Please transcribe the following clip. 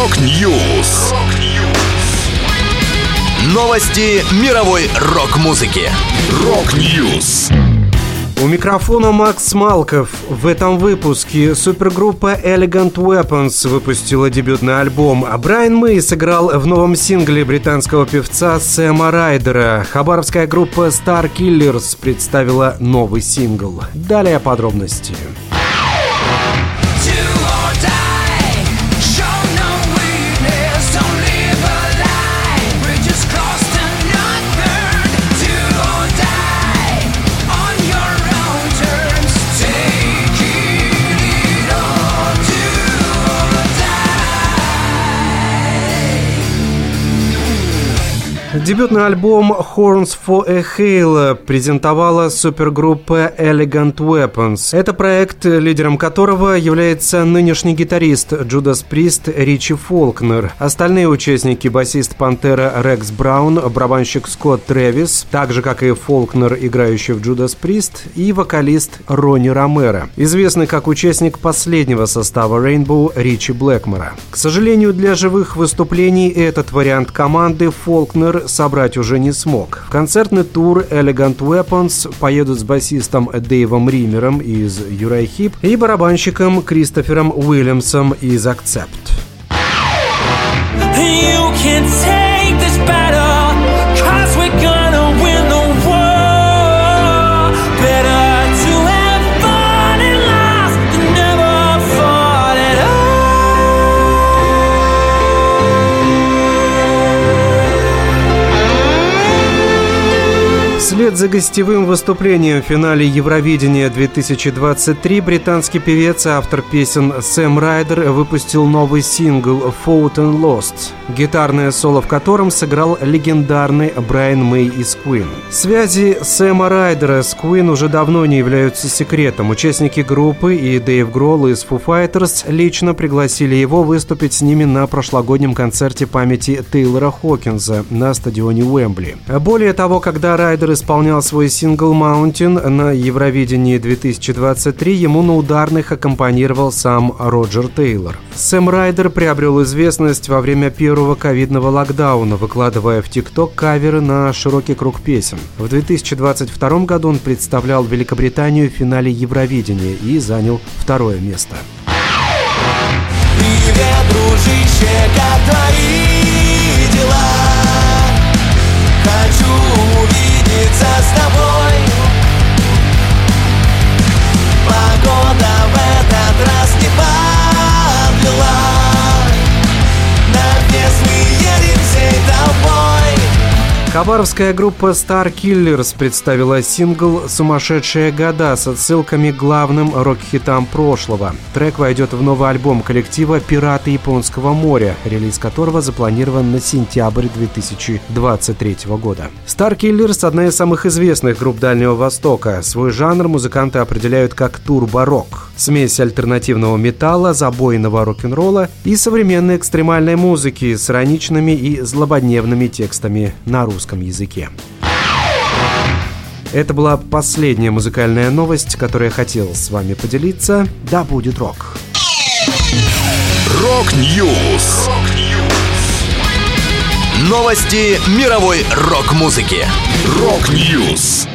Rock News. Новости мировой рок-музыки. Rock News. У микрофона Макс Малков. В этом выпуске супергруппа Elegant Weapons выпустила дебютный альбом, а Брайан Мэй сыграл в новом сингле британского певца Сэма Райдера. Хабаровская группа Star Killers представила новый сингл. Далее подробности. Дебютный альбом Horns for a Hail презентовала супергруппа Elegant Weapons. Это проект, лидером которого является нынешний гитарист Джудас Прист Ричи Фолкнер. Остальные участники – басист Пантера Рекс Браун, барабанщик Скотт Трэвис, так же, как и Фолкнер, играющий в Джудас Прист, и вокалист Ронни Ромеро, известный как участник последнего состава Rainbow Ричи Блэкмора. К сожалению, для живых выступлений этот вариант команды Фолкнер собрать уже не смог. В концертный тур Elegant Weapons поедут с басистом Дэйвом Римером из Юрай Хип и барабанщиком Кристофером Уильямсом из Accept. You can take this battle, Вслед за гостевым выступлением в финале Евровидения 2023 британский певец и автор песен Сэм Райдер выпустил новый сингл «Fought and Lost», гитарное соло в котором сыграл легендарный Брайан Мэй из Queen. Связи Сэма Райдера с Queen уже давно не являются секретом. Участники группы и Дэйв Гролл из Foo Fighters лично пригласили его выступить с ними на прошлогоднем концерте памяти Тейлора Хокинса на стадионе Уэмбли. Более того, когда Райдер исполнял свой сингл «Mountain» на Евровидении 2023, ему на ударных аккомпанировал сам Роджер Тейлор. Сэм Райдер приобрел известность во время первого ковидного локдауна, выкладывая в ТикТок каверы на широкий круг песен. В 2022 году он представлял Великобританию в финале Евровидения и занял второе место. Привет, дружище, как твои Хабаровская группа Star Killers представила сингл «Сумасшедшие года» с отсылками к главным рок-хитам прошлого. Трек войдет в новый альбом коллектива «Пираты Японского моря», релиз которого запланирован на сентябрь 2023 года. Star Killers – одна из самых известных групп Дальнего Востока. Свой жанр музыканты определяют как турбо-рок. Смесь альтернативного металла, забойного рок-н-ролла и современной экстремальной музыки с ироничными и злободневными текстами на русском языке. Это была последняя музыкальная новость, которую я хотел с вами поделиться. Да будет рок! Rock News! Новости мировой рок-музыки. Рок-Ньюс!